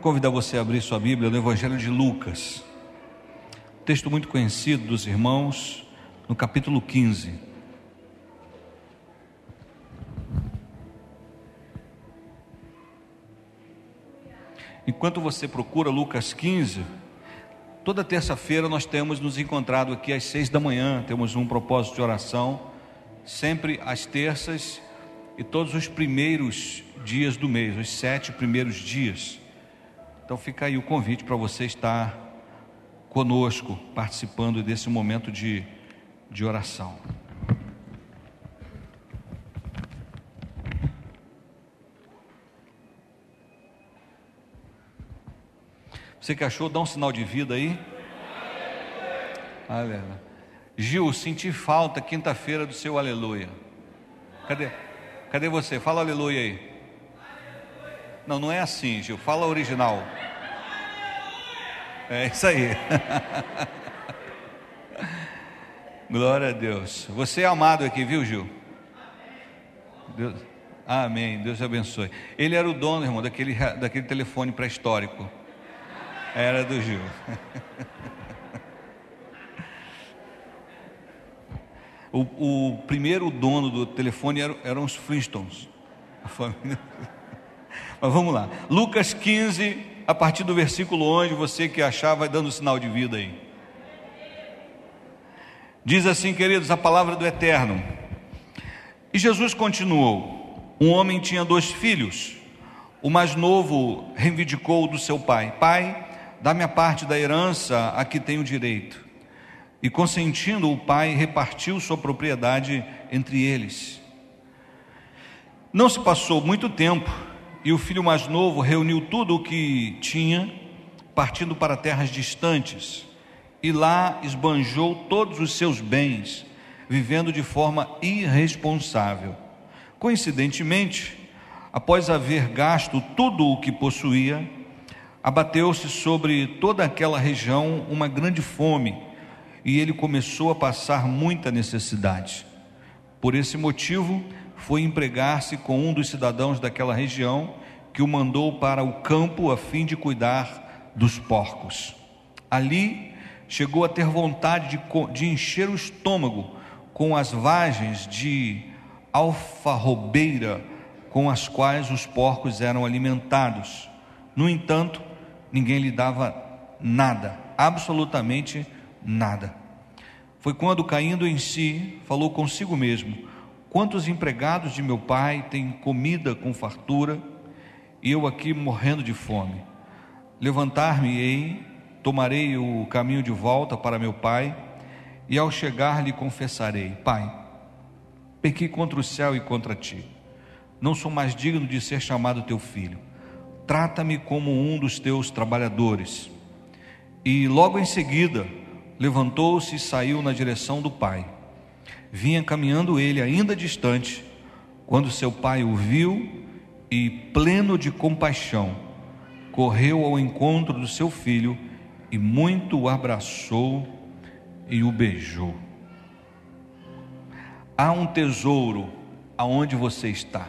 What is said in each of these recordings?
Convidar você a abrir sua Bíblia no Evangelho de Lucas, texto muito conhecido dos irmãos, no capítulo 15. Enquanto você procura Lucas 15, toda terça-feira nós temos nos encontrado aqui às seis da manhã, temos um propósito de oração, sempre às terças e todos os primeiros dias do mês, os sete primeiros dias. Então fica aí o convite para você estar conosco, participando desse momento de, de oração. Você que achou, dá um sinal de vida aí. Aleluia. Gil, senti falta quinta-feira do seu aleluia. Cadê? Cadê você? Fala aleluia aí. Não, não é assim, Gil. Fala original. É isso aí. Glória a Deus. Você é amado aqui, viu, Gil? Deus. Amém. Deus abençoe. Ele era o dono, irmão, daquele, daquele telefone pré-histórico. Era do Gil. O, o, primeiro dono do telefone eram, eram os Flintstones. A família. Mas vamos lá. Lucas 15, a partir do versículo 11, você que achar, vai dando sinal de vida aí. Diz assim, queridos, a palavra do Eterno. E Jesus continuou: Um homem tinha dois filhos. O mais novo reivindicou do seu pai: Pai, dá-me a parte da herança a que tenho direito. E consentindo, o pai repartiu sua propriedade entre eles. Não se passou muito tempo e o filho mais novo reuniu tudo o que tinha, partindo para terras distantes, e lá esbanjou todos os seus bens, vivendo de forma irresponsável. Coincidentemente, após haver gasto tudo o que possuía, abateu-se sobre toda aquela região uma grande fome e ele começou a passar muita necessidade. Por esse motivo, foi empregar-se com um dos cidadãos daquela região, que o mandou para o campo a fim de cuidar dos porcos. Ali chegou a ter vontade de, de encher o estômago com as vagens de alfarrobeira com as quais os porcos eram alimentados. No entanto, ninguém lhe dava nada, absolutamente nada. Foi quando, caindo em si, falou consigo mesmo: Quantos empregados de meu pai têm comida com fartura e eu aqui morrendo de fome? Levantar-me-ei, tomarei o caminho de volta para meu pai e ao chegar lhe confessarei: Pai, pequei contra o céu e contra ti. Não sou mais digno de ser chamado teu filho. Trata-me como um dos teus trabalhadores. E logo em seguida, levantou-se e saiu na direção do pai. Vinha caminhando ele ainda distante, quando seu pai o viu e, pleno de compaixão, correu ao encontro do seu filho e muito o abraçou e o beijou. Há um tesouro aonde você está.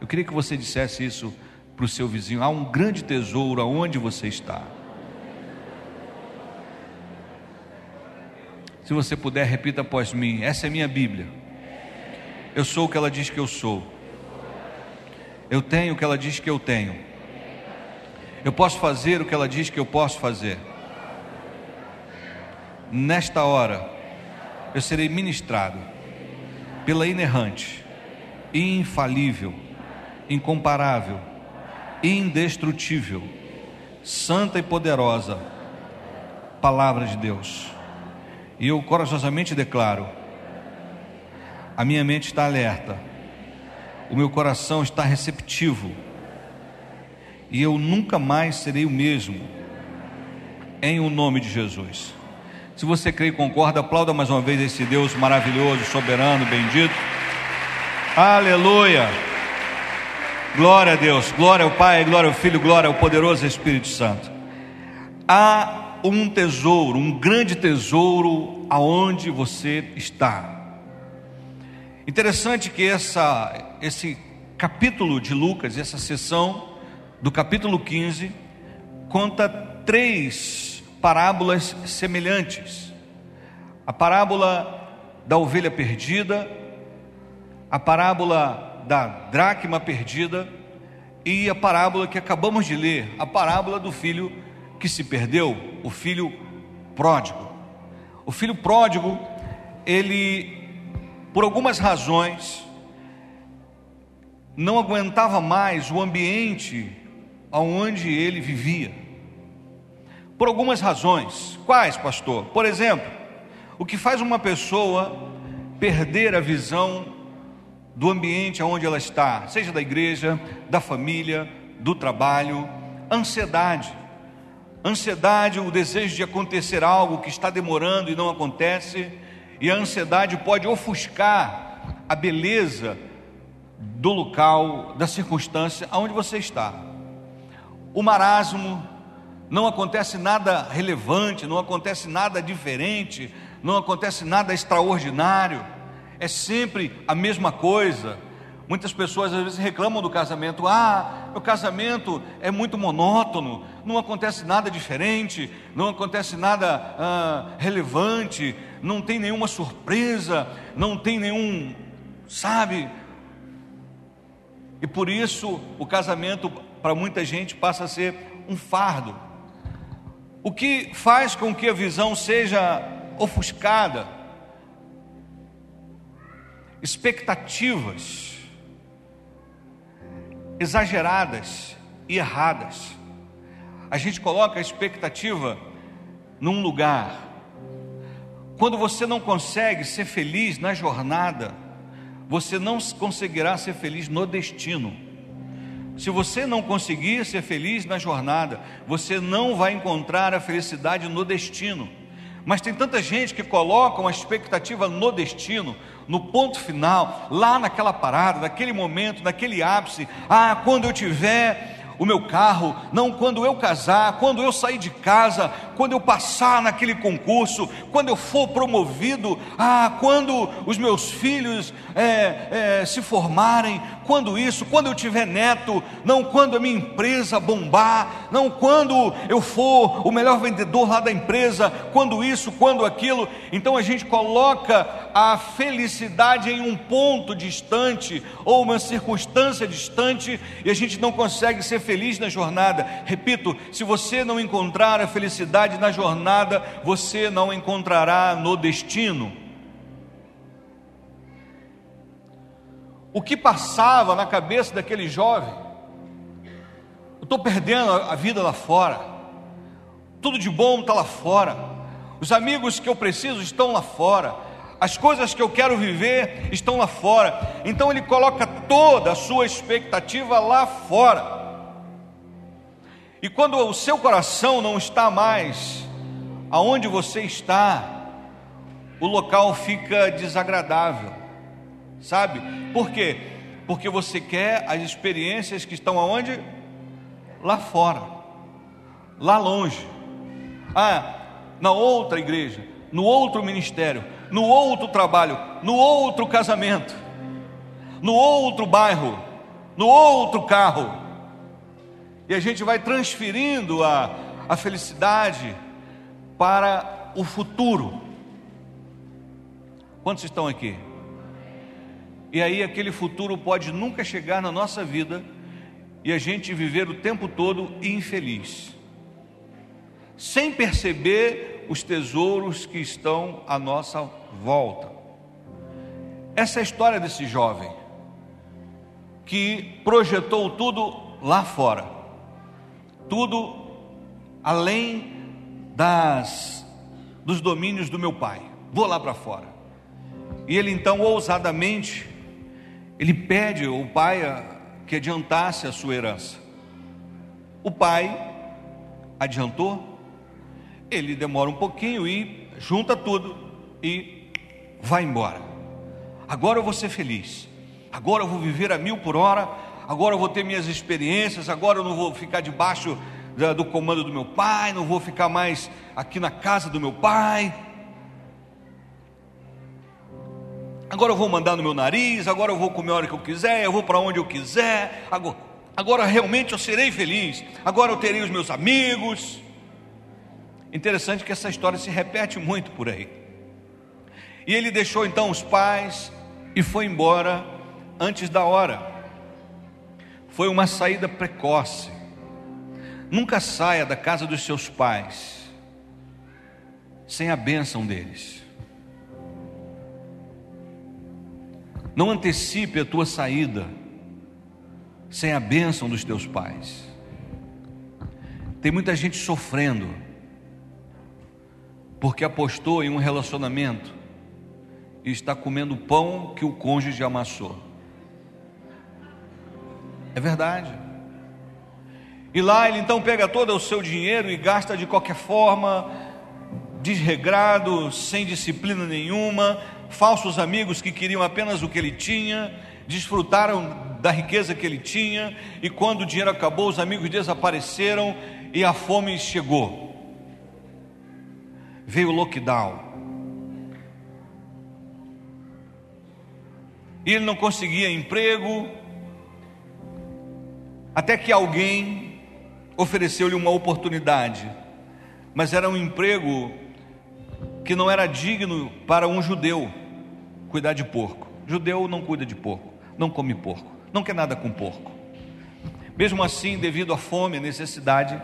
Eu queria que você dissesse isso para o seu vizinho. Há um grande tesouro aonde você está. Se você puder, repita após mim: essa é minha Bíblia. Eu sou o que ela diz que eu sou. Eu tenho o que ela diz que eu tenho. Eu posso fazer o que ela diz que eu posso fazer. Nesta hora, eu serei ministrado pela inerrante, infalível, incomparável, indestrutível, santa e poderosa Palavra de Deus e eu corajosamente declaro: a minha mente está alerta, o meu coração está receptivo, e eu nunca mais serei o mesmo, em o nome de Jesus. Se você crê e concorda, aplauda mais uma vez esse Deus maravilhoso, soberano, bendito. Aleluia! Glória a Deus, glória ao Pai, glória ao Filho, glória ao poderoso Espírito Santo. Há um tesouro, um grande tesouro aonde você está. Interessante que essa, esse capítulo de Lucas, essa sessão, do capítulo 15, conta três parábolas semelhantes: a parábola da ovelha perdida, a parábola da dracma perdida e a parábola que acabamos de ler, a parábola do filho que se perdeu, o filho pródigo. O filho pródigo, ele, por algumas razões, não aguentava mais o ambiente onde ele vivia. Por algumas razões. Quais, pastor? Por exemplo, o que faz uma pessoa perder a visão do ambiente onde ela está, seja da igreja, da família, do trabalho, ansiedade. Ansiedade, o desejo de acontecer algo que está demorando e não acontece, e a ansiedade pode ofuscar a beleza do local, da circunstância aonde você está. O marasmo, não acontece nada relevante, não acontece nada diferente, não acontece nada extraordinário é sempre a mesma coisa. Muitas pessoas às vezes reclamam do casamento. Ah, o casamento é muito monótono, não acontece nada diferente, não acontece nada ah, relevante, não tem nenhuma surpresa, não tem nenhum, sabe? E por isso o casamento para muita gente passa a ser um fardo. O que faz com que a visão seja ofuscada expectativas exageradas e erradas. A gente coloca a expectativa num lugar. Quando você não consegue ser feliz na jornada, você não conseguirá ser feliz no destino. Se você não conseguir ser feliz na jornada, você não vai encontrar a felicidade no destino. Mas tem tanta gente que coloca uma expectativa no destino, no ponto final, lá naquela parada, naquele momento, naquele ápice. Ah, quando eu tiver o meu carro, não quando eu casar, quando eu sair de casa, quando eu passar naquele concurso, quando eu for promovido, ah, quando os meus filhos é, é, se formarem, quando isso, quando eu tiver neto, não quando a minha empresa bombar, não quando eu for o melhor vendedor lá da empresa, quando isso, quando aquilo. Então a gente coloca a felicidade em um ponto distante ou uma circunstância distante e a gente não consegue ser feliz na jornada. Repito, se você não encontrar a felicidade na jornada, você não encontrará no destino. o que passava na cabeça daquele jovem. Eu estou perdendo a vida lá fora, tudo de bom está lá fora, os amigos que eu preciso estão lá fora, as coisas que eu quero viver estão lá fora. Então ele coloca toda a sua expectativa lá fora. E quando o seu coração não está mais aonde você está, o local fica desagradável sabe? Por quê? Porque você quer as experiências que estão aonde? Lá fora, lá longe. Ah, na outra igreja, no outro ministério, no outro trabalho, no outro casamento, no outro bairro, no outro carro. E a gente vai transferindo a, a felicidade para o futuro. Quantos estão aqui? E aí aquele futuro pode nunca chegar na nossa vida e a gente viver o tempo todo infeliz, sem perceber os tesouros que estão à nossa volta. Essa é a história desse jovem que projetou tudo lá fora, tudo além das dos domínios do meu pai. Vou lá para fora. E ele então ousadamente ele pede ao pai que adiantasse a sua herança. O pai adiantou, ele demora um pouquinho e junta tudo e vai embora. Agora eu vou ser feliz, agora eu vou viver a mil por hora, agora eu vou ter minhas experiências, agora eu não vou ficar debaixo do comando do meu pai, não vou ficar mais aqui na casa do meu pai. Agora eu vou mandar no meu nariz, agora eu vou comer a hora que eu quiser, eu vou para onde eu quiser. Agora, Agora realmente eu serei feliz. Agora eu terei os meus amigos. Interessante que essa história se repete muito por aí. E ele deixou então os pais e foi embora antes da hora. Foi uma saída precoce. Nunca saia da casa dos seus pais sem a bênção deles. Não antecipe a tua saída sem a bênção dos teus pais. Tem muita gente sofrendo porque apostou em um relacionamento e está comendo pão que o cônjuge amassou. É verdade. E lá ele então pega todo o seu dinheiro e gasta de qualquer forma, desregrado, sem disciplina nenhuma, falsos amigos que queriam apenas o que ele tinha, desfrutaram da riqueza que ele tinha, e quando o dinheiro acabou, os amigos desapareceram e a fome chegou. Veio o lockdown. E ele não conseguia emprego, até que alguém ofereceu-lhe uma oportunidade, mas era um emprego que não era digno para um judeu cuidar de porco. Judeu não cuida de porco, não come porco, não quer nada com porco. Mesmo assim, devido à fome, à necessidade,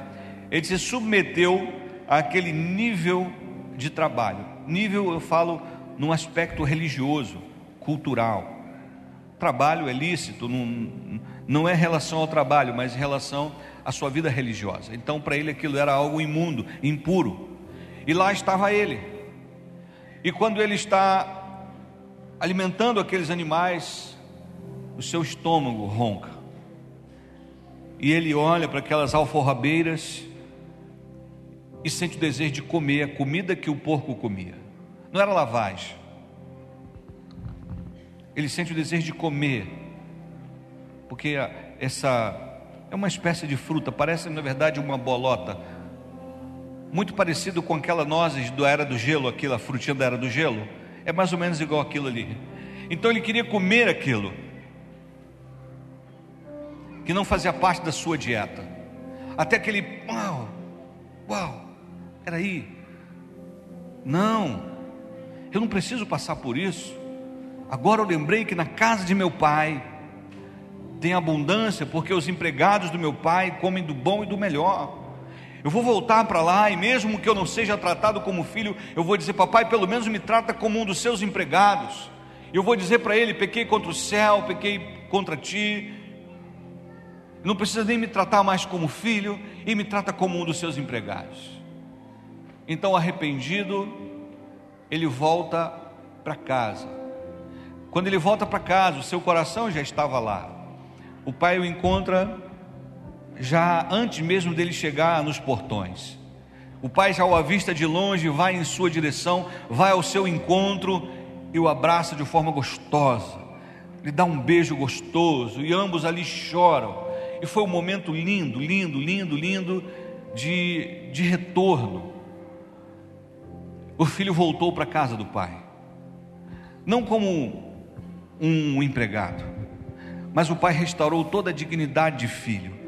ele se submeteu àquele nível de trabalho. Nível, eu falo, num aspecto religioso, cultural. Trabalho é lícito, não, não é relação ao trabalho, mas em relação à sua vida religiosa. Então, para ele, aquilo era algo imundo, impuro. E lá estava ele, e quando ele está alimentando aqueles animais, o seu estômago ronca. E ele olha para aquelas alforrabeiras e sente o desejo de comer a comida que o porco comia. Não era lavagem. Ele sente o desejo de comer, porque essa é uma espécie de fruta, parece na verdade uma bolota, muito parecido com aquela nozes da era do gelo, aquela frutinha da era do gelo. É mais ou menos igual aquilo ali. Então ele queria comer aquilo, que não fazia parte da sua dieta. Até que ele, uau, uau, era aí. Não, eu não preciso passar por isso. Agora eu lembrei que na casa de meu pai tem abundância, porque os empregados do meu pai comem do bom e do melhor. Eu vou voltar para lá e mesmo que eu não seja tratado como filho, eu vou dizer: Papai, pelo menos me trata como um dos seus empregados. Eu vou dizer para ele: Pequei contra o céu, pequei contra ti. Não precisa nem me tratar mais como filho e me trata como um dos seus empregados. Então, arrependido, ele volta para casa. Quando ele volta para casa, o seu coração já estava lá. O pai o encontra já antes mesmo dele chegar nos portões. O pai já o avista de longe, vai em sua direção, vai ao seu encontro e o abraça de forma gostosa, lhe dá um beijo gostoso e ambos ali choram. E foi um momento lindo, lindo, lindo, lindo de, de retorno. O filho voltou para a casa do pai, não como um empregado, mas o pai restaurou toda a dignidade de filho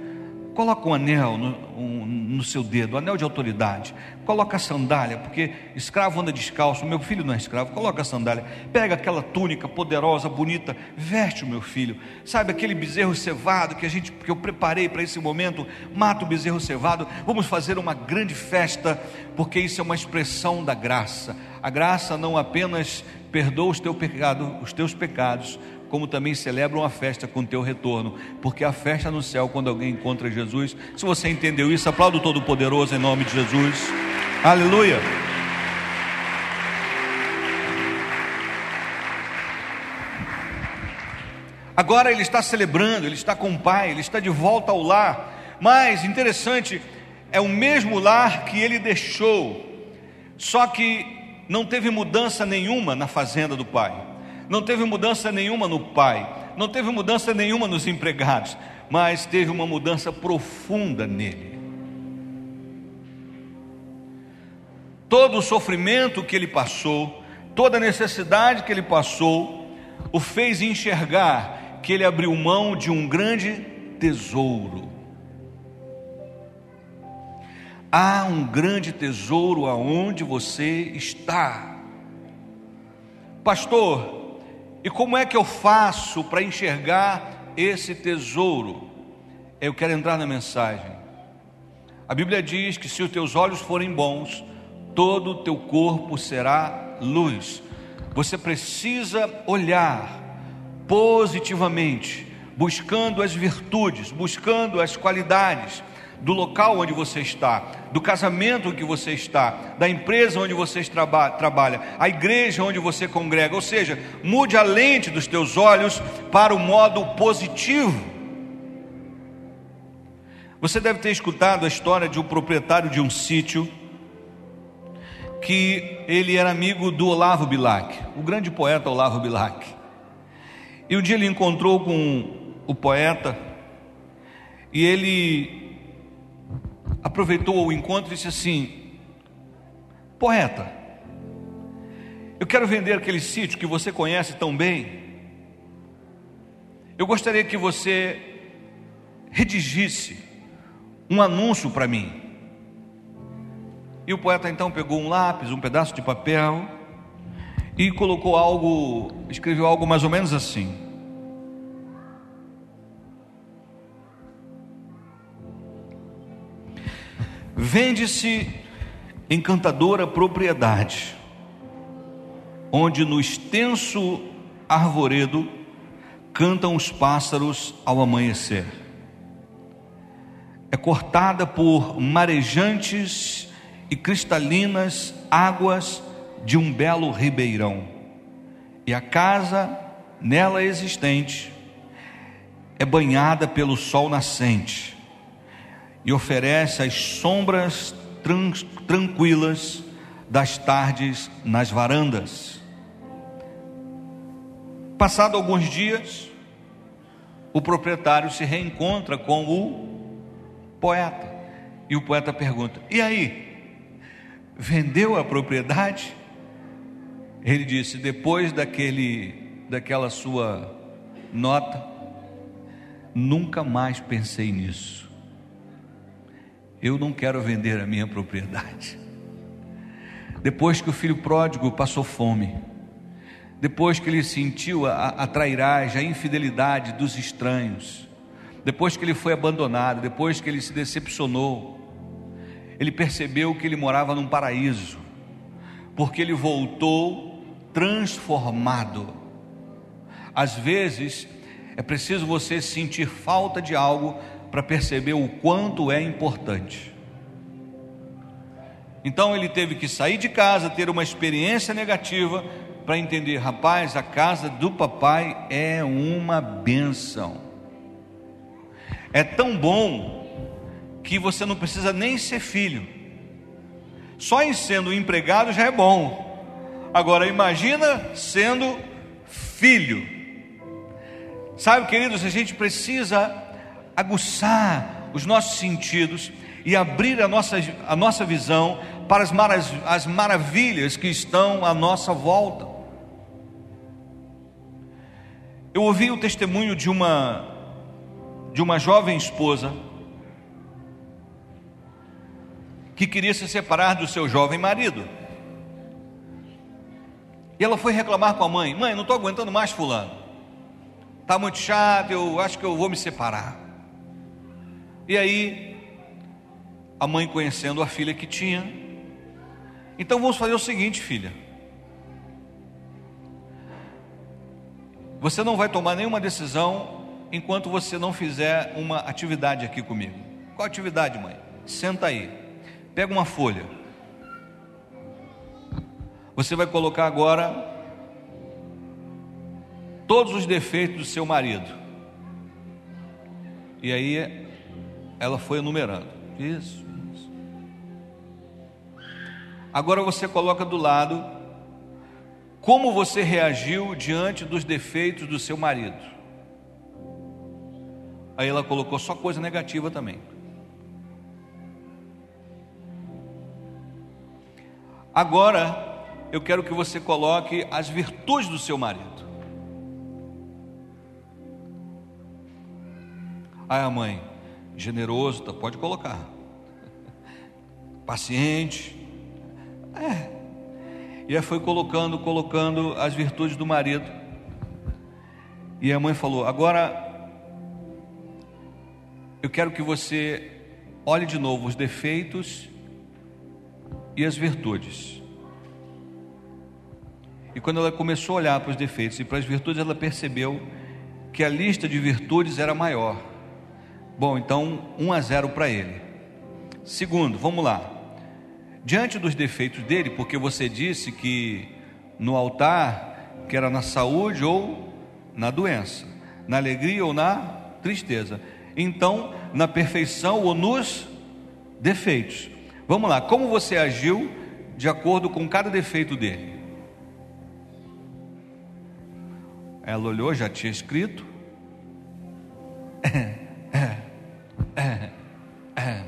Coloca um anel no, um, no, seu dedo, um anel de autoridade. Coloca a sandália, porque escravo anda descalço. Meu filho não é escravo. Coloca a sandália. Pega aquela túnica poderosa, bonita. Veste o meu filho. Sabe aquele bezerro cevado que a gente, que eu preparei para esse momento? Mata o bezerro cevado. Vamos fazer uma grande festa, porque isso é uma expressão da graça. A graça não apenas perdoa os, teu pecado, os teus pecados, como também celebram a festa com teu retorno, porque a festa no céu quando alguém encontra Jesus. Se você entendeu isso, aplaudo Todo-Poderoso em nome de Jesus. Aleluia. Agora ele está celebrando, ele está com o pai, ele está de volta ao lar. Mas interessante, é o mesmo lar que ele deixou, só que não teve mudança nenhuma na fazenda do pai não teve mudança nenhuma no pai, não teve mudança nenhuma nos empregados, mas teve uma mudança profunda nele. Todo o sofrimento que ele passou, toda a necessidade que ele passou, o fez enxergar que ele abriu mão de um grande tesouro. Há um grande tesouro aonde você está. Pastor, e como é que eu faço para enxergar esse tesouro? Eu quero entrar na mensagem. A Bíblia diz que se os teus olhos forem bons, todo o teu corpo será luz. Você precisa olhar positivamente, buscando as virtudes, buscando as qualidades do local onde você está, do casamento que você está, da empresa onde você traba trabalha, a igreja onde você congrega. Ou seja, mude a lente dos teus olhos para o modo positivo. Você deve ter escutado a história de um proprietário de um sítio que ele era amigo do Olavo Bilac, o grande poeta Olavo Bilac. E um dia ele encontrou com o poeta e ele aproveitou o encontro e disse assim: Poeta, eu quero vender aquele sítio que você conhece tão bem. Eu gostaria que você redigisse um anúncio para mim. E o poeta então pegou um lápis, um pedaço de papel e colocou algo, escreveu algo mais ou menos assim: Vende-se encantadora propriedade, onde no extenso arvoredo cantam os pássaros ao amanhecer. É cortada por marejantes e cristalinas águas de um belo ribeirão. E a casa nela existente é banhada pelo sol nascente e oferece as sombras tranquilas das tardes nas varandas. Passado alguns dias, o proprietário se reencontra com o poeta. E o poeta pergunta: E aí? Vendeu a propriedade? Ele disse: Depois daquele, daquela sua nota, nunca mais pensei nisso. Eu não quero vender a minha propriedade. Depois que o filho pródigo passou fome, depois que ele sentiu a, a trairagem, a infidelidade dos estranhos, depois que ele foi abandonado, depois que ele se decepcionou, ele percebeu que ele morava num paraíso, porque ele voltou transformado. Às vezes, é preciso você sentir falta de algo para perceber o quanto é importante. Então ele teve que sair de casa, ter uma experiência negativa para entender, rapaz, a casa do papai é uma benção. É tão bom que você não precisa nem ser filho. Só em sendo empregado já é bom. Agora imagina sendo filho. Sabe, queridos, a gente precisa aguçar os nossos sentidos e abrir a nossa, a nossa visão para as, as maravilhas que estão à nossa volta. Eu ouvi o testemunho de uma de uma jovem esposa que queria se separar do seu jovem marido. E ela foi reclamar com a mãe: Mãe, não estou aguentando mais Fulano, está muito chato, eu acho que eu vou me separar. E aí, a mãe conhecendo a filha que tinha, então vamos fazer o seguinte, filha. Você não vai tomar nenhuma decisão enquanto você não fizer uma atividade aqui comigo. Qual atividade, mãe? Senta aí, pega uma folha. Você vai colocar agora todos os defeitos do seu marido. E aí ela foi enumerando. Isso, isso. Agora você coloca do lado como você reagiu diante dos defeitos do seu marido. Aí ela colocou só coisa negativa também. Agora, eu quero que você coloque as virtudes do seu marido. Aí a mãe, generoso, tá, pode colocar. Paciente. É. E aí foi colocando, colocando as virtudes do marido. E a mãe falou: Agora eu quero que você olhe de novo os defeitos e as virtudes. E quando ela começou a olhar para os defeitos e para as virtudes, ela percebeu que a lista de virtudes era maior. Bom, então 1 a 0 para ele. Segundo, vamos lá. Diante dos defeitos dele, porque você disse que no altar, que era na saúde ou na doença, na alegria ou na tristeza. Então, na perfeição ou nos defeitos. Vamos lá, como você agiu de acordo com cada defeito dele? Ela olhou, já tinha escrito. É, é, é, é.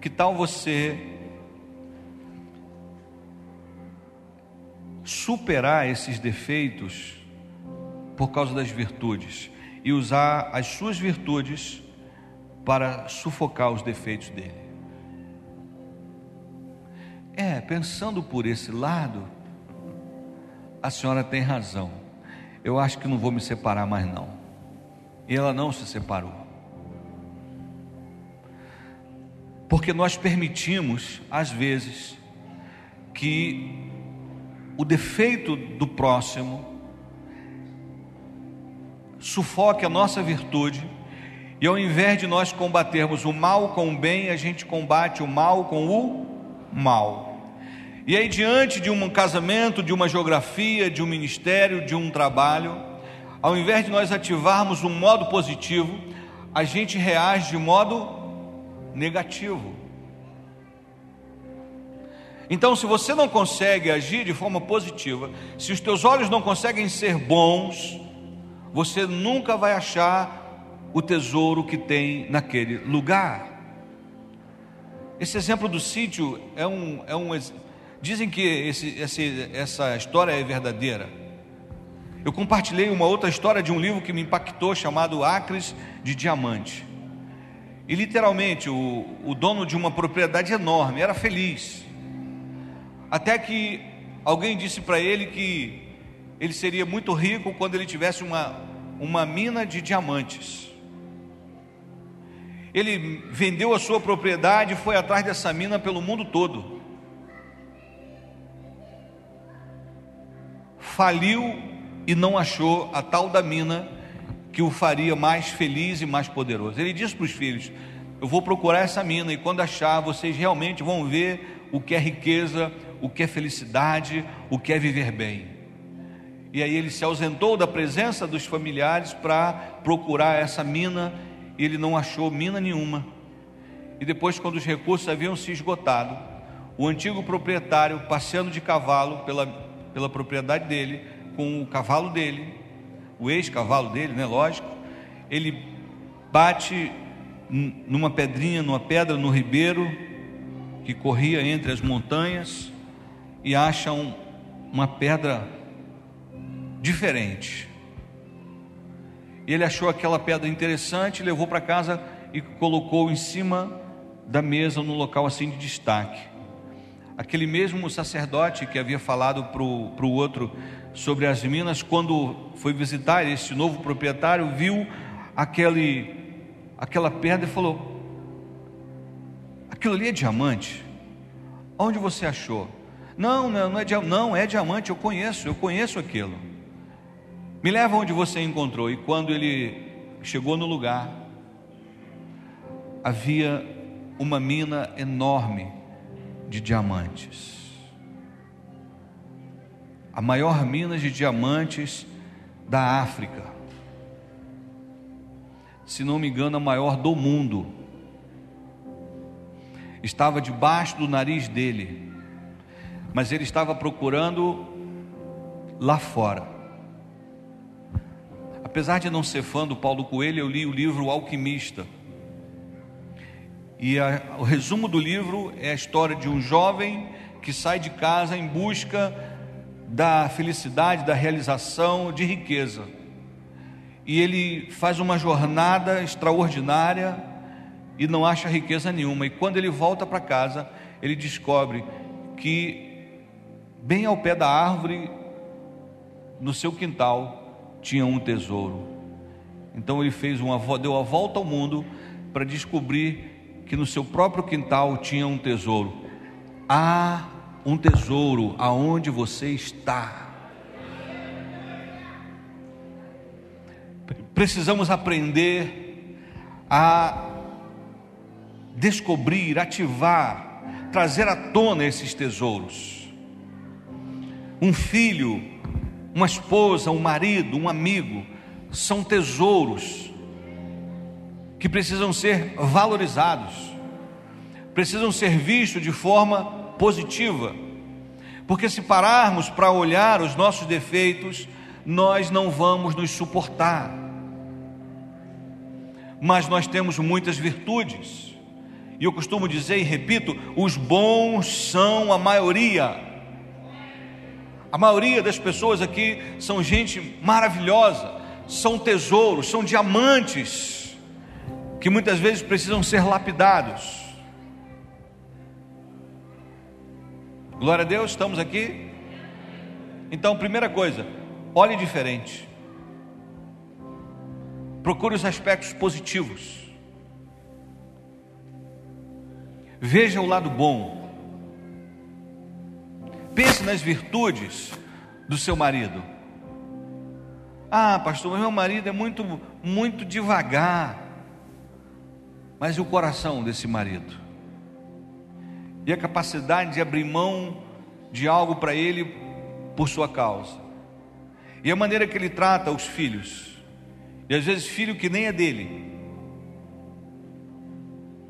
Que tal você superar esses defeitos por causa das virtudes e usar as suas virtudes para sufocar os defeitos dele? É, pensando por esse lado, a senhora tem razão. Eu acho que não vou me separar mais não. E ela não se separou. Porque nós permitimos, às vezes, que o defeito do próximo sufoque a nossa virtude, e ao invés de nós combatermos o mal com o bem, a gente combate o mal com o mal. E aí, diante de um casamento, de uma geografia, de um ministério, de um trabalho, ao invés de nós ativarmos um modo positivo, a gente reage de modo negativo. Então, se você não consegue agir de forma positiva, se os teus olhos não conseguem ser bons, você nunca vai achar o tesouro que tem naquele lugar. Esse exemplo do sítio é um, é um, Dizem que esse, esse, essa história é verdadeira. Eu compartilhei uma outra história de um livro que me impactou, chamado Acres de Diamante. E literalmente, o, o dono de uma propriedade enorme era feliz. Até que alguém disse para ele que ele seria muito rico quando ele tivesse uma, uma mina de diamantes. Ele vendeu a sua propriedade e foi atrás dessa mina pelo mundo todo. faliu e não achou a tal da mina que o faria mais feliz e mais poderoso. Ele disse para os filhos: Eu vou procurar essa mina e quando achar, vocês realmente vão ver o que é riqueza, o que é felicidade, o que é viver bem. E aí ele se ausentou da presença dos familiares para procurar essa mina e ele não achou mina nenhuma. E depois, quando os recursos haviam se esgotado, o antigo proprietário, passeando de cavalo pela pela propriedade dele, com o cavalo dele, o ex-cavalo dele, né? Lógico. Ele bate numa pedrinha, numa pedra no ribeiro que corria entre as montanhas e acha um, uma pedra diferente. Ele achou aquela pedra interessante, levou para casa e colocou em cima da mesa, no local assim de destaque aquele mesmo sacerdote que havia falado para o outro sobre as minas, quando foi visitar este novo proprietário, viu aquele, aquela pedra e falou: Aquilo ali é diamante? Onde você achou? Não, não, não é, não, é diamante, eu conheço, eu conheço aquilo. Me leva onde você encontrou. E quando ele chegou no lugar, havia uma mina enorme de diamantes. A maior mina de diamantes da África. Se não me engano, a maior do mundo. Estava debaixo do nariz dele, mas ele estava procurando lá fora. Apesar de não ser fã do Paulo Coelho, eu li o livro Alquimista e a, o resumo do livro é a história de um jovem que sai de casa em busca da felicidade, da realização, de riqueza. e ele faz uma jornada extraordinária e não acha riqueza nenhuma. E quando ele volta para casa, ele descobre que bem ao pé da árvore, no seu quintal, tinha um tesouro. Então ele fez uma deu a volta ao mundo para descobrir que no seu próprio quintal tinha um tesouro. Há um tesouro aonde você está. Precisamos aprender a descobrir, ativar, trazer à tona esses tesouros. Um filho, uma esposa, um marido, um amigo, são tesouros que precisam ser valorizados, precisam ser vistos de forma positiva, porque se pararmos para olhar os nossos defeitos, nós não vamos nos suportar mas nós temos muitas virtudes. E eu costumo dizer e repito: os bons são a maioria. A maioria das pessoas aqui são gente maravilhosa, são tesouros, são diamantes, que muitas vezes precisam ser lapidados. Glória a Deus, estamos aqui. Então, primeira coisa, olhe diferente. Procure os aspectos positivos. Veja o lado bom. Pense nas virtudes do seu marido. Ah, pastor, meu marido é muito, muito devagar. Mas o coração desse marido? E a capacidade de abrir mão de algo para ele por sua causa? E a maneira que ele trata os filhos? E às vezes filho que nem é dele.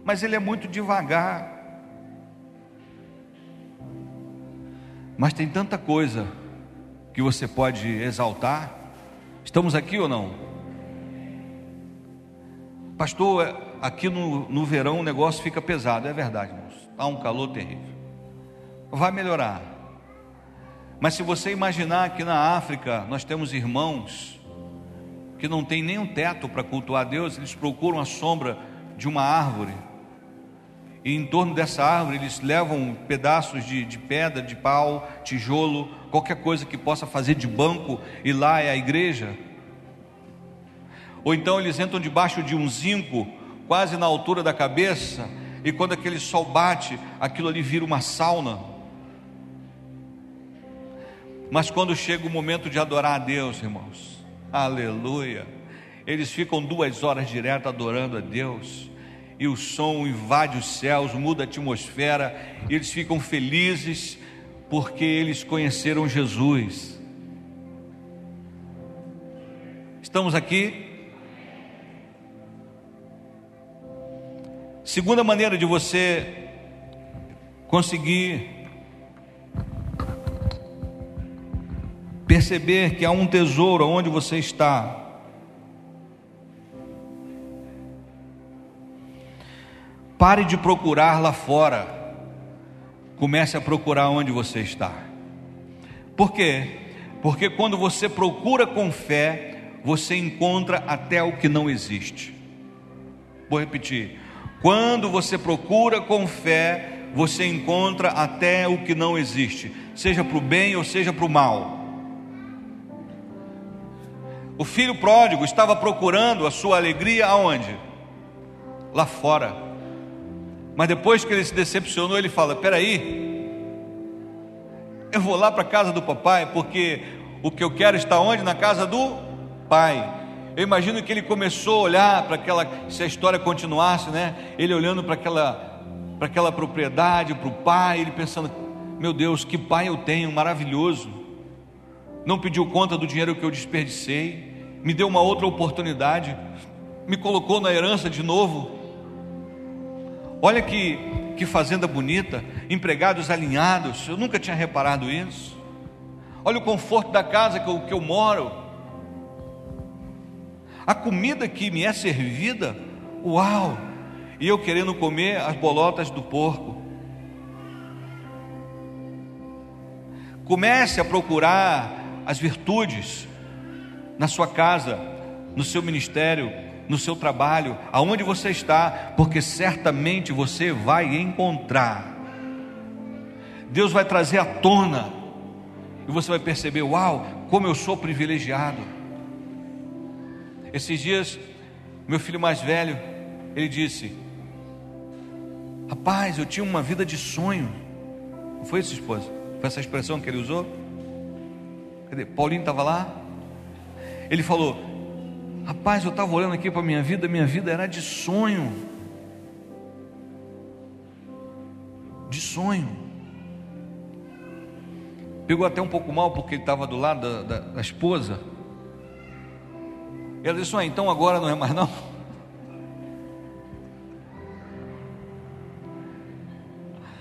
Mas ele é muito devagar. Mas tem tanta coisa que você pode exaltar. Estamos aqui ou não? Pastor, aqui no, no verão o negócio fica pesado. É verdade, irmãos. Está um calor terrível. Vai melhorar. Mas se você imaginar que na África nós temos irmãos que não tem nenhum teto para cultuar Deus, eles procuram a sombra de uma árvore. E em torno dessa árvore eles levam pedaços de, de pedra, de pau, tijolo, qualquer coisa que possa fazer de banco, e lá é a igreja. Ou então eles entram debaixo de um zinco, quase na altura da cabeça, e quando aquele sol bate, aquilo ali vira uma sauna. Mas quando chega o momento de adorar a Deus, irmãos, aleluia. Eles ficam duas horas direto adorando a Deus, e o som invade os céus, muda a atmosfera, e eles ficam felizes porque eles conheceram Jesus. Estamos aqui? Segunda maneira de você conseguir perceber que há um tesouro onde você está. Pare de procurar lá fora. Comece a procurar onde você está. Por quê? Porque quando você procura com fé, você encontra até o que não existe. Vou repetir. Quando você procura com fé, você encontra até o que não existe, seja para o bem ou seja para o mal. O filho pródigo estava procurando a sua alegria aonde? Lá fora. Mas depois que ele se decepcionou, ele fala: Peraí, eu vou lá para a casa do papai, porque o que eu quero está onde? Na casa do pai. Eu imagino que ele começou a olhar para aquela, se a história continuasse, né? Ele olhando para aquela, para aquela propriedade, para o pai, ele pensando: Meu Deus, que pai eu tenho, maravilhoso não pediu conta do dinheiro que eu desperdicei, me deu uma outra oportunidade, me colocou na herança de novo. Olha que, que fazenda bonita, empregados alinhados, eu nunca tinha reparado isso. Olha o conforto da casa que eu, que eu moro, a comida que me é servida, uau! E eu querendo comer as bolotas do porco. Comece a procurar as virtudes na sua casa, no seu ministério, no seu trabalho, aonde você está, porque certamente você vai encontrar. Deus vai trazer à tona, e você vai perceber: uau, como eu sou privilegiado. Esses dias, meu filho mais velho, ele disse: Rapaz, eu tinha uma vida de sonho. Não foi isso, esposa? Foi essa expressão que ele usou? Cadê? Paulinho estava lá? Ele falou: Rapaz, eu estava olhando aqui para a minha vida, minha vida era de sonho. De sonho. Pegou até um pouco mal porque ele estava do lado da, da, da esposa. Ela disse: ah, então agora não é mais não.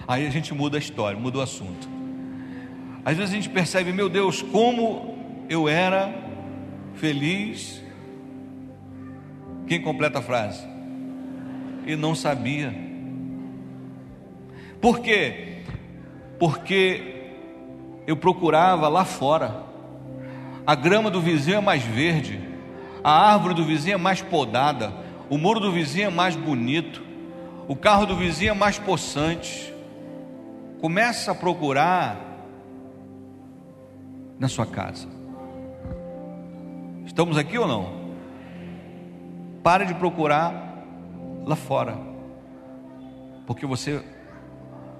Aí a gente muda a história, muda o assunto. Às vezes a gente percebe, meu Deus, como eu era feliz. Quem completa a frase? E não sabia. Por quê? Porque eu procurava lá fora. A grama do vizinho é mais verde, a árvore do vizinho é mais podada, o muro do vizinho é mais bonito, o carro do vizinho é mais possante. Começa a procurar na sua casa. Estamos aqui ou não? Pare de procurar lá fora, porque você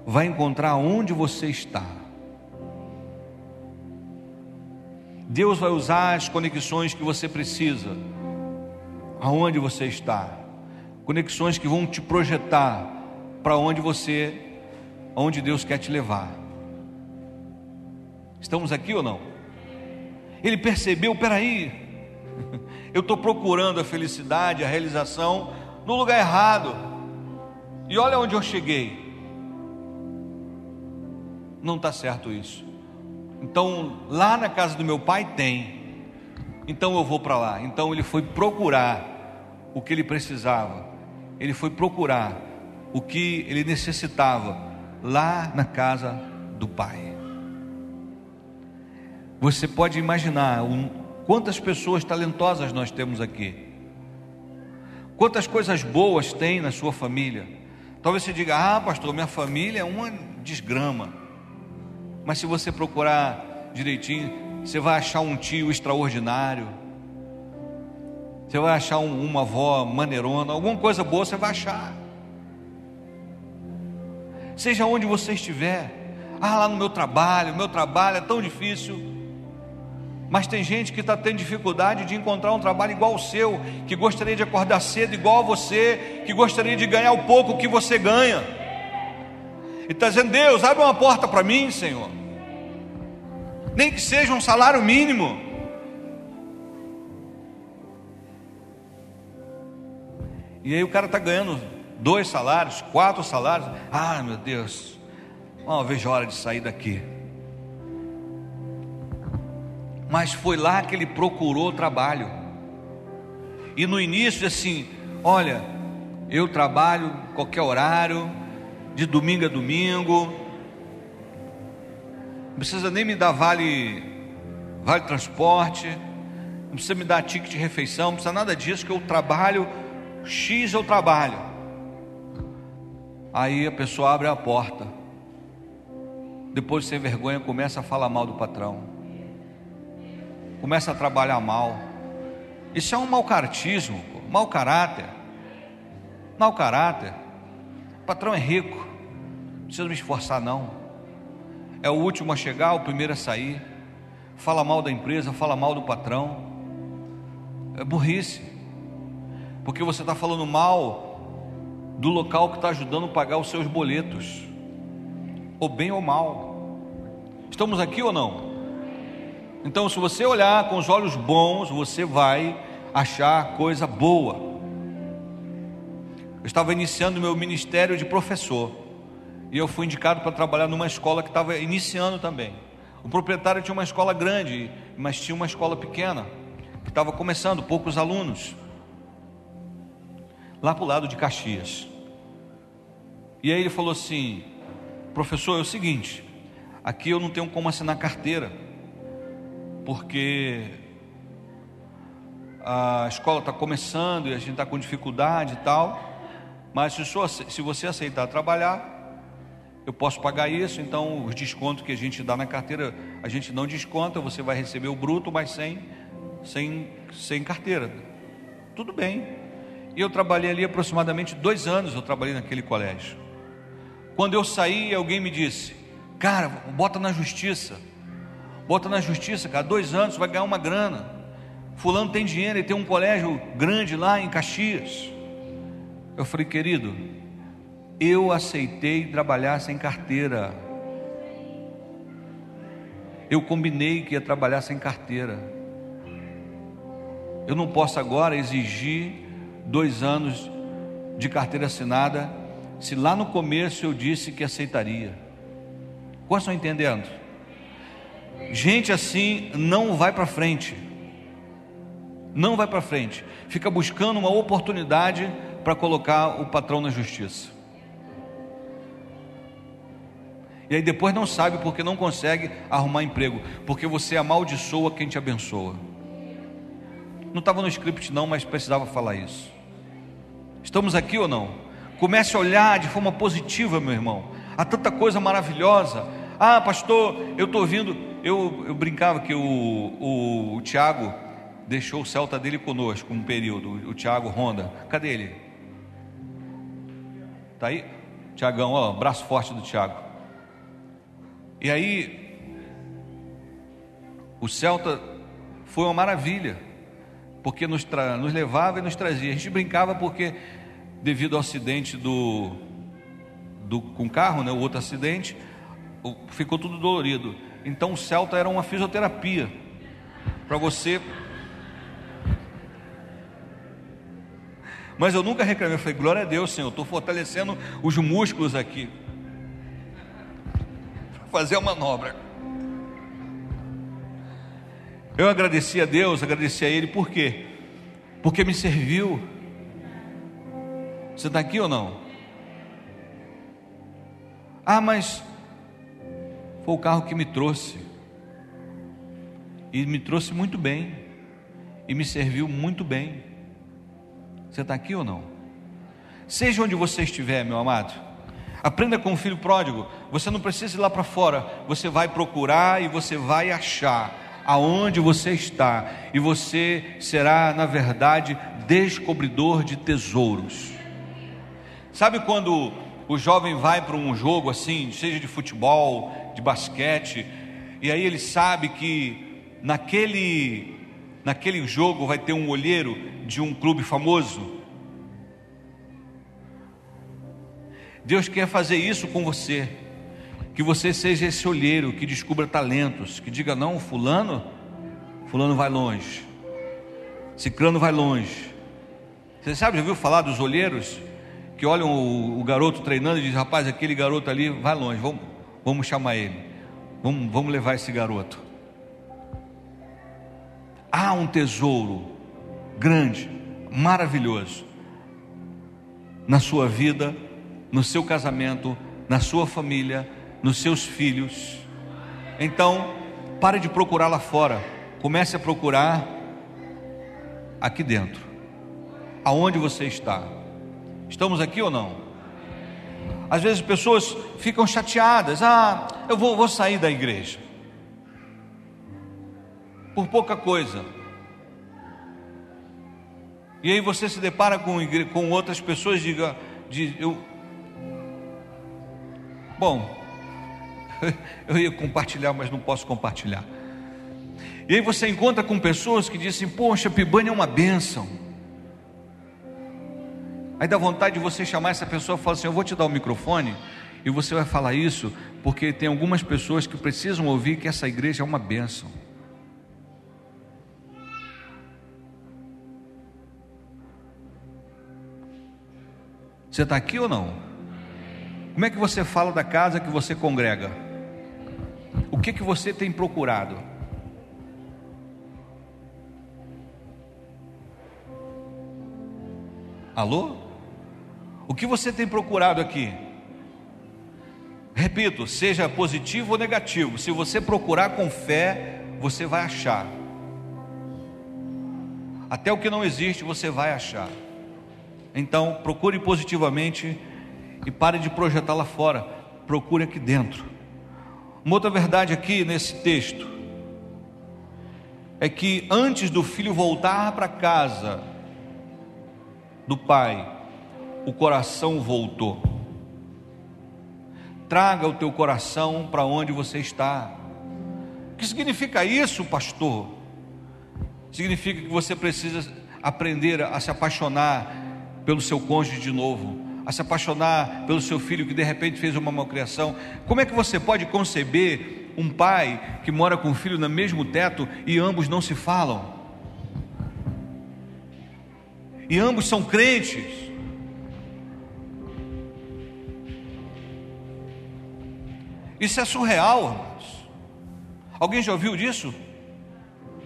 vai encontrar onde você está. Deus vai usar as conexões que você precisa, aonde você está, conexões que vão te projetar para onde você aonde Deus quer te levar. Estamos aqui ou não? Ele percebeu, peraí, eu estou procurando a felicidade, a realização no lugar errado. E olha onde eu cheguei. Não está certo isso. Então, lá na casa do meu pai tem. Então eu vou para lá. Então ele foi procurar o que ele precisava. Ele foi procurar o que ele necessitava lá na casa do Pai. Você pode imaginar um, quantas pessoas talentosas nós temos aqui, quantas coisas boas tem na sua família. Talvez você diga: Ah, pastor, minha família é uma desgrama. Mas se você procurar direitinho, você vai achar um tio extraordinário. Você vai achar um, uma avó maneirona, alguma coisa boa você vai achar seja onde você estiver. Ah, lá no meu trabalho, meu trabalho é tão difícil. Mas tem gente que está tendo dificuldade de encontrar um trabalho igual ao seu, que gostaria de acordar cedo igual a você, que gostaria de ganhar o pouco que você ganha. E está dizendo: Deus, abre uma porta para mim, Senhor. Nem que seja um salário mínimo. E aí o cara está ganhando dois salários, quatro salários. Ah, meu Deus, não vejo a hora de sair daqui. Mas foi lá que ele procurou trabalho. E no início, assim, olha, eu trabalho qualquer horário, de domingo a domingo, não precisa nem me dar vale, vale transporte, não precisa me dar ticket de refeição, não precisa nada disso, que eu trabalho, X eu trabalho. Aí a pessoa abre a porta. Depois, sem vergonha, começa a falar mal do patrão. Começa a trabalhar mal. Isso é um mau caratismo, mau caráter. Mau caráter. O patrão é rico. Não precisa me esforçar, não. É o último a chegar, o primeiro a sair. Fala mal da empresa, fala mal do patrão. É burrice. Porque você está falando mal do local que está ajudando a pagar os seus boletos, ou bem ou mal. Estamos aqui ou não? Então, se você olhar com os olhos bons, você vai achar coisa boa. Eu estava iniciando meu ministério de professor e eu fui indicado para trabalhar numa escola que estava iniciando também. O proprietário tinha uma escola grande, mas tinha uma escola pequena que estava começando, poucos alunos lá para o lado de Caxias. E aí ele falou assim: professor, é o seguinte, aqui eu não tenho como assinar carteira, porque a escola está começando e a gente está com dificuldde e tal, mas se você aceitar trabalhar, eu posso pagar isso, então os descontos que a gente dá na carteira, a gente não desconta, você vai receber o bruto, mas sem, sem, sem carteira. Tudo bem. E eu trabalhei ali aproximadamente dois anos, eu trabalhei naquele colégio. Quando eu saí, alguém me disse, cara, bota na justiça. Bota na justiça, cara, dois anos, vai ganhar uma grana. Fulano tem dinheiro, ele tem um colégio grande lá em Caxias. Eu falei, querido, eu aceitei trabalhar sem carteira. Eu combinei que ia trabalhar sem carteira. Eu não posso agora exigir dois anos de carteira assinada, se lá no começo eu disse que aceitaria. Quais estão entendendo? Gente assim não vai para frente. Não vai para frente. Fica buscando uma oportunidade para colocar o patrão na justiça. E aí depois não sabe porque não consegue arrumar emprego, porque você amaldiçoa quem te abençoa. Não estava no script não, mas precisava falar isso. Estamos aqui ou não? Comece a olhar de forma positiva, meu irmão. Há tanta coisa maravilhosa. Ah, pastor, eu estou ouvindo. Eu, eu brincava que o, o, o Tiago deixou o Celta dele conosco um período. O, Tiago Honda. Cadê ele? Está aí? Tiagão, ó, braço forte do Tiago. E aí, o Celta foi uma maravilha, porque nos, nos levava e nos trazia. A gente brincava porque, devido ao acidente do, do com o carro, né, o outro acidente, ficou tudo dolorido. Então o Celta era uma fisioterapia para você. Mas eu nunca reclamei, eu falei, glória a Deus, Senhor, estou fortalecendo os músculos aqui fazer a manobra. Eu agradeci a Deus, agradeci a Ele, por quê? Porque me serviu. Você está aqui ou não? Ah, mas foi o carro que me trouxe, e me trouxe muito bem, e me serviu muito bem. Você está aqui ou não? Seja onde você estiver, meu amado, Aprenda com o filho pródigo. Você não precisa ir lá para fora. Você vai procurar e você vai achar aonde você está. E você será, na verdade, descobridor de tesouros. Sabe quando o jovem vai para um jogo assim, seja de futebol, de basquete, e aí ele sabe que naquele naquele jogo vai ter um olheiro de um clube famoso, Deus quer fazer isso com você. Que você seja esse olheiro que descubra talentos, que diga não, fulano, fulano vai longe. Ciclano vai longe. Você sabe, já viu falar dos olheiros que olham o, o garoto treinando e dizem, rapaz, aquele garoto ali vai longe, vamos, vamos chamar ele. Vamos, vamos levar esse garoto. Há um tesouro grande, maravilhoso na sua vida no seu casamento, na sua família, nos seus filhos. Então, pare de procurar lá fora, comece a procurar aqui dentro. Aonde você está? Estamos aqui ou não? Às vezes pessoas ficam chateadas. Ah, eu vou, vou sair da igreja. Por pouca coisa. E aí você se depara com, com outras pessoas diga, diz, eu, Bom, eu ia compartilhar, mas não posso compartilhar. E aí você encontra com pessoas que dizem: Poxa, Pibane é uma bênção. Aí dá vontade de você chamar essa pessoa e falar assim: Eu vou te dar o microfone e você vai falar isso, porque tem algumas pessoas que precisam ouvir que essa igreja é uma bênção. Você está aqui ou não? Como é que você fala da casa que você congrega? O que que você tem procurado? Alô? O que você tem procurado aqui? Repito, seja positivo ou negativo, se você procurar com fé, você vai achar. Até o que não existe você vai achar. Então, procure positivamente e pare de projetar lá fora. Procure aqui dentro. Uma outra verdade aqui nesse texto é que antes do filho voltar para casa do pai, o coração voltou. Traga o teu coração para onde você está. O que significa isso, pastor? Significa que você precisa aprender a se apaixonar pelo seu cônjuge de novo, a se apaixonar pelo seu filho que de repente fez uma malcriação. Como é que você pode conceber um pai que mora com o filho no mesmo teto e ambos não se falam? E ambos são crentes. Isso é surreal, irmãos. Alguém já ouviu disso?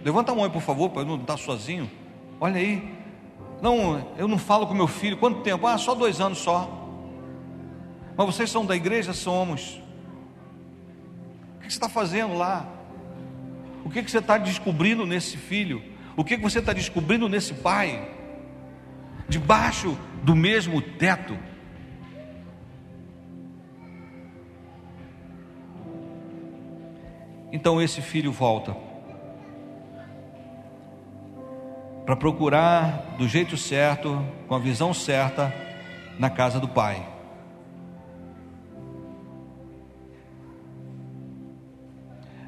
Levanta a mão aí, por favor, para não estar sozinho. Olha aí. Não, eu não falo com meu filho. Quanto tempo? Ah, só dois anos só. Mas vocês são da igreja? Somos. O que você está fazendo lá? O que você está descobrindo nesse filho? O que você está descobrindo nesse pai? Debaixo do mesmo teto. Então esse filho volta para procurar do jeito certo, com a visão certa, na casa do pai.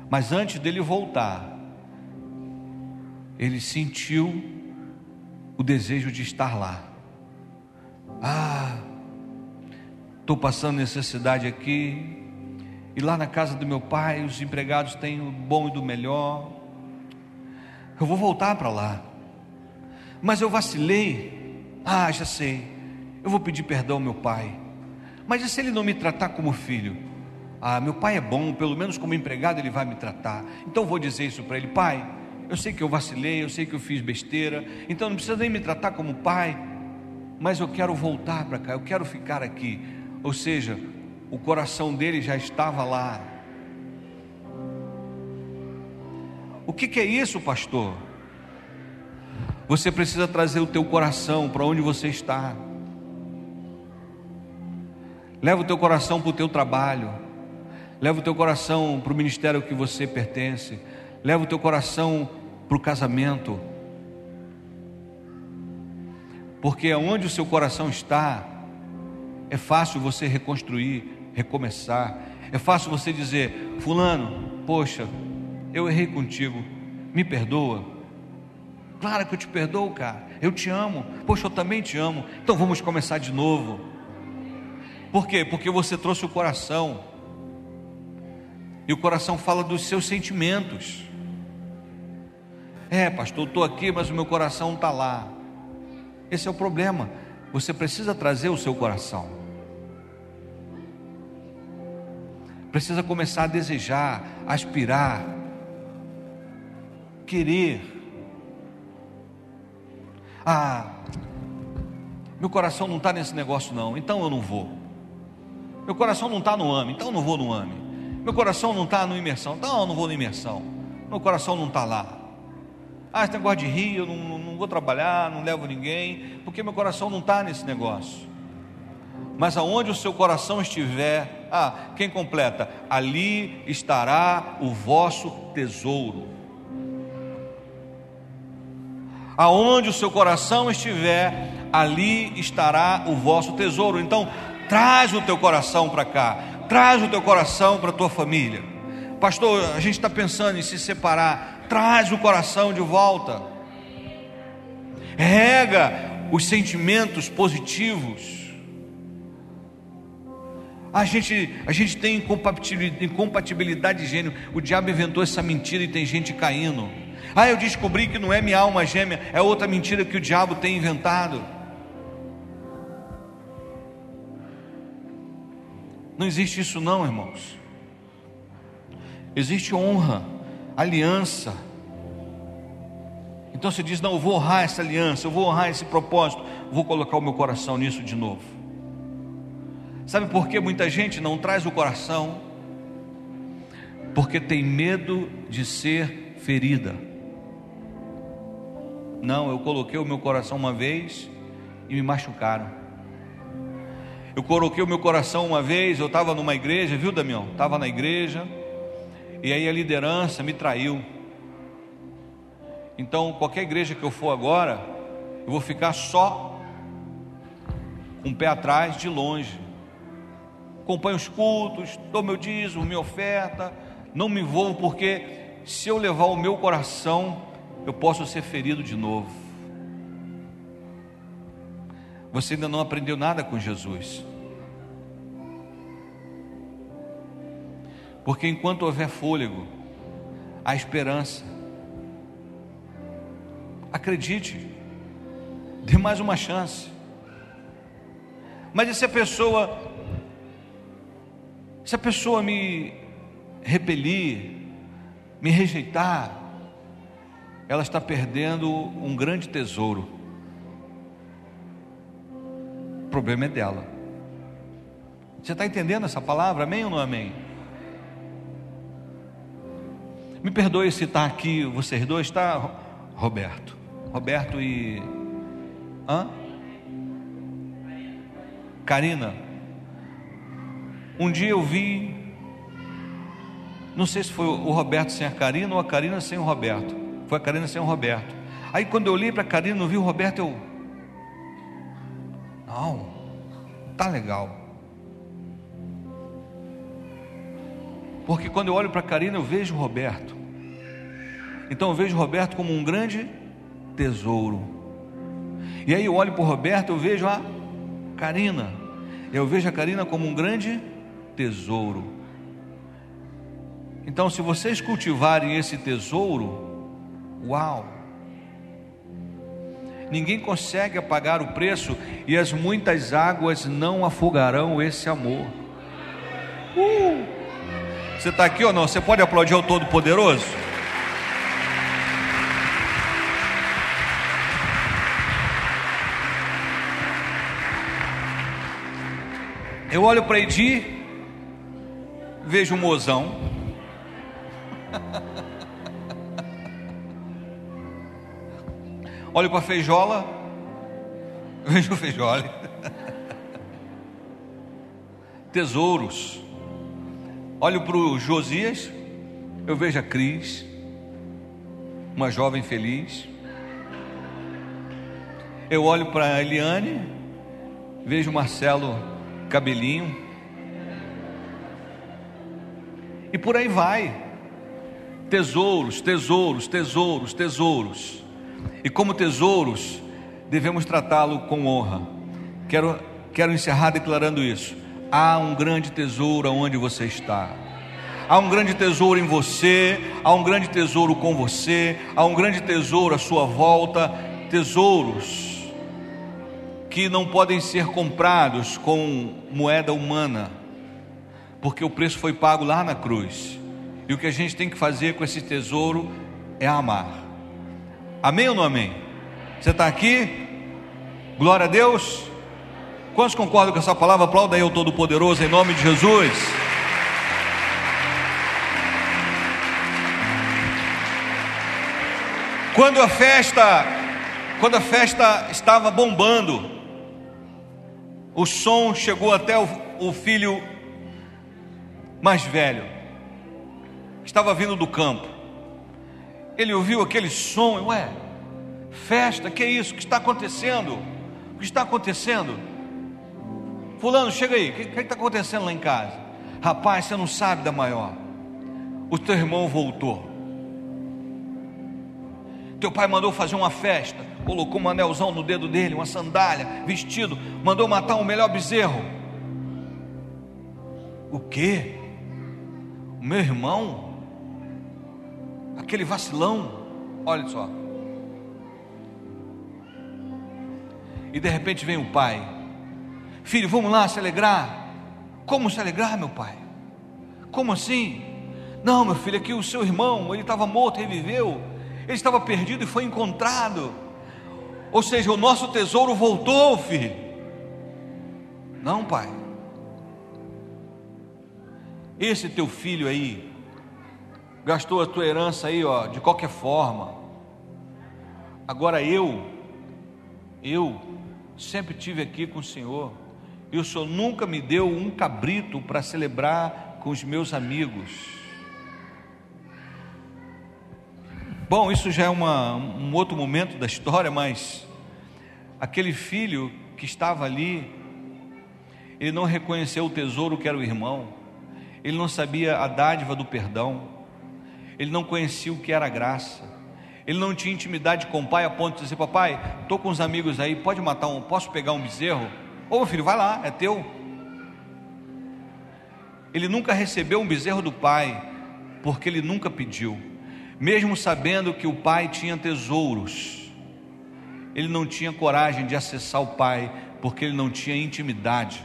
Mas antes dele voltar, ele sentiu o desejo de estar lá. Ah, estou passando necessidade aqui, e lá na casa do meu pai, os empregados têm o bom e do melhor. Eu vou voltar para lá. Mas eu vacilei. Ah, já sei. Eu vou pedir perdão ao meu pai. Mas e se ele não me tratar como filho? Ah, meu pai é bom, pelo menos como empregado ele vai me tratar. Então vou dizer isso para ele: Pai, eu sei que eu vacilei, eu sei que eu fiz besteira, então não precisa nem me tratar como pai, mas eu quero voltar para cá, eu quero ficar aqui. Ou seja, o coração dele já estava lá. O que, que é isso, pastor? Você precisa trazer o teu coração para onde você está. Leva o teu coração para o teu trabalho. Leva o teu coração para o ministério que você pertence. Leva o teu coração para o casamento. Porque onde o seu coração está, é fácil você reconstruir recomeçar. É fácil você dizer, Fulano, poxa, eu errei contigo, me perdoa. Claro que eu te perdoo, cara, eu te amo, poxa, eu também te amo, então vamos começar de novo. Por quê? Porque você trouxe o coração, e o coração fala dos seus sentimentos. É, pastor, eu estou aqui, mas o meu coração está lá. Esse é o problema. Você precisa trazer o seu coração. precisa começar a desejar, aspirar, querer. Ah, meu coração não está nesse negócio, não, então eu não vou. Meu coração não está no AME, então eu não vou no AME. Meu coração não está no imersão, então eu não vou na imersão. Meu coração não está lá. Ah, esse negócio de rir, eu não, não, não vou trabalhar, não levo ninguém, porque meu coração não está nesse negócio. Mas aonde o seu coração estiver, ah, quem completa? Ali estará o vosso tesouro. Aonde o seu coração estiver, ali estará o vosso tesouro. Então, traz o teu coração para cá, traz o teu coração para a tua família. Pastor, a gente está pensando em se separar, traz o coração de volta, rega os sentimentos positivos a gente, a gente tem incompatibilidade de gênero. O diabo inventou essa mentira e tem gente caindo. Ah, eu descobri que não é minha alma gêmea, é outra mentira que o diabo tem inventado. Não existe isso, não, irmãos. Existe honra, aliança. Então você diz: Não, eu vou honrar essa aliança, eu vou honrar esse propósito, vou colocar o meu coração nisso de novo. Sabe por que muita gente não traz o coração? Porque tem medo de ser ferida. Não, eu coloquei o meu coração uma vez e me machucaram. Eu coloquei o meu coração uma vez, eu estava numa igreja, viu, Damião? Estava na igreja, e aí a liderança me traiu. Então, qualquer igreja que eu for agora, eu vou ficar só com o pé atrás, de longe. Acompanho os cultos, dou meu dízimo, minha oferta, não me envolvo, porque se eu levar o meu coração, eu posso ser ferido de novo. Você ainda não aprendeu nada com Jesus. Porque enquanto houver fôlego, há esperança. Acredite, dê mais uma chance. Mas e se a pessoa, se a pessoa me repelir, me rejeitar, ela está perdendo um grande tesouro. O problema é dela. Você está entendendo essa palavra? Amém ou não amém? Me perdoe se está aqui vocês dois, está Roberto. Roberto e. Hã? Karina. Um dia eu vi. Não sei se foi o Roberto sem a Karina ou a Karina sem o Roberto. Foi a Karina sem o Roberto. Aí quando eu olhei para a Karina, não vi o Roberto, eu. Não, tá legal. Porque quando eu olho para a Karina, eu vejo o Roberto. Então eu vejo o Roberto como um grande tesouro. E aí eu olho para o Roberto, eu vejo a Karina. Eu vejo a Karina como um grande tesouro. Então, se vocês cultivarem esse tesouro, uau! Ninguém consegue apagar o preço e as muitas águas não afogarão esse amor. Uh! Você está aqui ou não? Você pode aplaudir ao Todo-Poderoso? Eu olho para Edi, vejo um mozão. olho para Feijola, vejo o Feijole. Tesouros. Olho para o Josias, eu vejo a Cris, uma jovem feliz. Eu olho para a Eliane, vejo o Marcelo cabelinho. E por aí vai. Tesouros, tesouros, tesouros, tesouros. E como tesouros, devemos tratá-lo com honra. Quero, quero encerrar declarando isso. Há um grande tesouro onde você está. Há um grande tesouro em você, há um grande tesouro com você, há um grande tesouro à sua volta. Tesouros que não podem ser comprados com moeda humana, porque o preço foi pago lá na cruz. E o que a gente tem que fazer com esse tesouro é amar. Amém ou não amém? Você está aqui? Glória a Deus. Quantos concordam com essa palavra? Aplauda aí o Todo-Poderoso em nome de Jesus. Quando a festa, quando a festa estava bombando, o som chegou até o, o filho mais velho, estava vindo do campo. Ele ouviu aquele som, ué, festa, que é isso? O que está acontecendo? O que está acontecendo? Fulano, chega aí, o que está acontecendo lá em casa? Rapaz, você não sabe da maior. O teu irmão voltou. Teu pai mandou fazer uma festa, colocou um anelzão no dedo dele, uma sandália, vestido, mandou matar o melhor bezerro. O quê? O meu irmão? Aquele vacilão? Olha só. E de repente vem o pai. Filho, vamos lá se alegrar. Como se alegrar, meu pai? Como assim? Não, meu filho, aqui o seu irmão, ele estava morto, reviveu ele estava perdido e foi encontrado. Ou seja, o nosso tesouro voltou, filho. Não, pai. Esse teu filho aí gastou a tua herança aí, ó, de qualquer forma. Agora eu, eu sempre tive aqui com o Senhor, e o Senhor nunca me deu um cabrito para celebrar com os meus amigos. Bom, isso já é uma, um outro momento da história, mas aquele filho que estava ali, ele não reconheceu o tesouro que era o irmão, ele não sabia a dádiva do perdão, ele não conhecia o que era graça, ele não tinha intimidade com o pai a ponto de dizer: Papai, estou com os amigos aí, pode matar um, posso pegar um bezerro? Ô meu filho, vai lá, é teu. Ele nunca recebeu um bezerro do pai, porque ele nunca pediu, mesmo sabendo que o pai tinha tesouros ele não tinha coragem de acessar o pai, porque ele não tinha intimidade.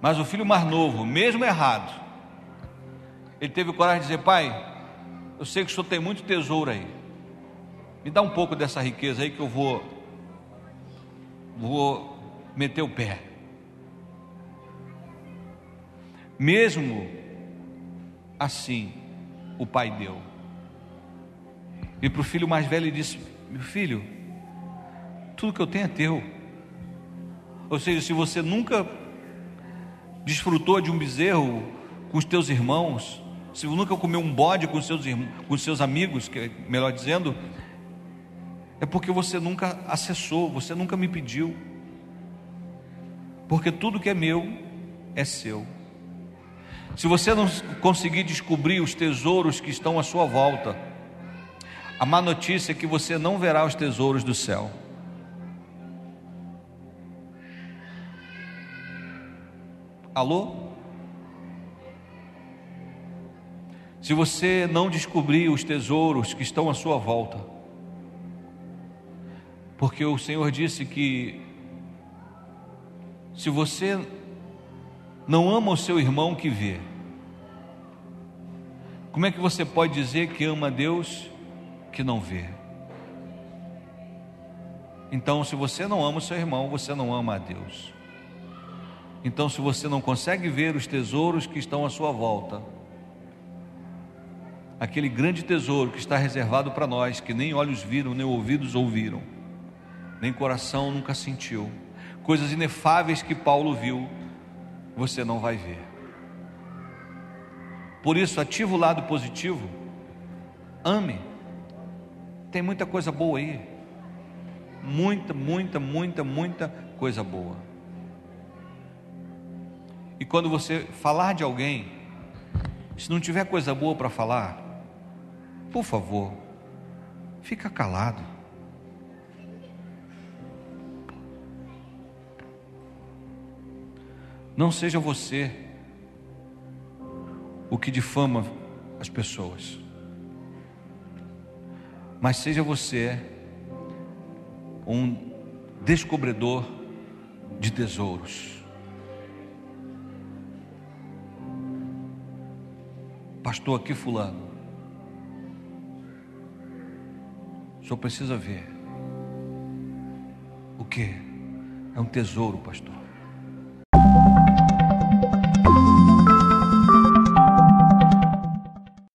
Mas o filho mais novo, mesmo errado, ele teve coragem de dizer: Pai, eu sei que o senhor tem muito tesouro aí, me dá um pouco dessa riqueza aí que eu vou, vou meter o pé. Mesmo assim, o pai deu. E para o filho mais velho ele disse: meu filho, tudo que eu tenho é teu. Ou seja, se você nunca desfrutou de um bezerro com os teus irmãos, se nunca comeu um bode com seus, com seus amigos, que melhor dizendo, é porque você nunca acessou, você nunca me pediu. Porque tudo que é meu é seu. Se você não conseguir descobrir os tesouros que estão à sua volta, a má notícia é que você não verá os tesouros do céu. Alô? Se você não descobrir os tesouros que estão à sua volta, porque o Senhor disse que se você não ama o seu irmão que vê, como é que você pode dizer que ama a Deus que não vê. Então, se você não ama o seu irmão, você não ama a Deus. Então, se você não consegue ver os tesouros que estão à sua volta, aquele grande tesouro que está reservado para nós, que nem olhos viram, nem ouvidos ouviram, nem coração nunca sentiu, coisas inefáveis que Paulo viu, você não vai ver. Por isso, ativa o lado positivo, ame. Tem muita coisa boa aí. Muita, muita, muita, muita coisa boa. E quando você falar de alguém, se não tiver coisa boa para falar, por favor, fica calado. Não seja você o que difama as pessoas mas seja você um descobridor de tesouros. Pastor, aqui Fulano, o senhor precisa ver. O que? É um tesouro, pastor.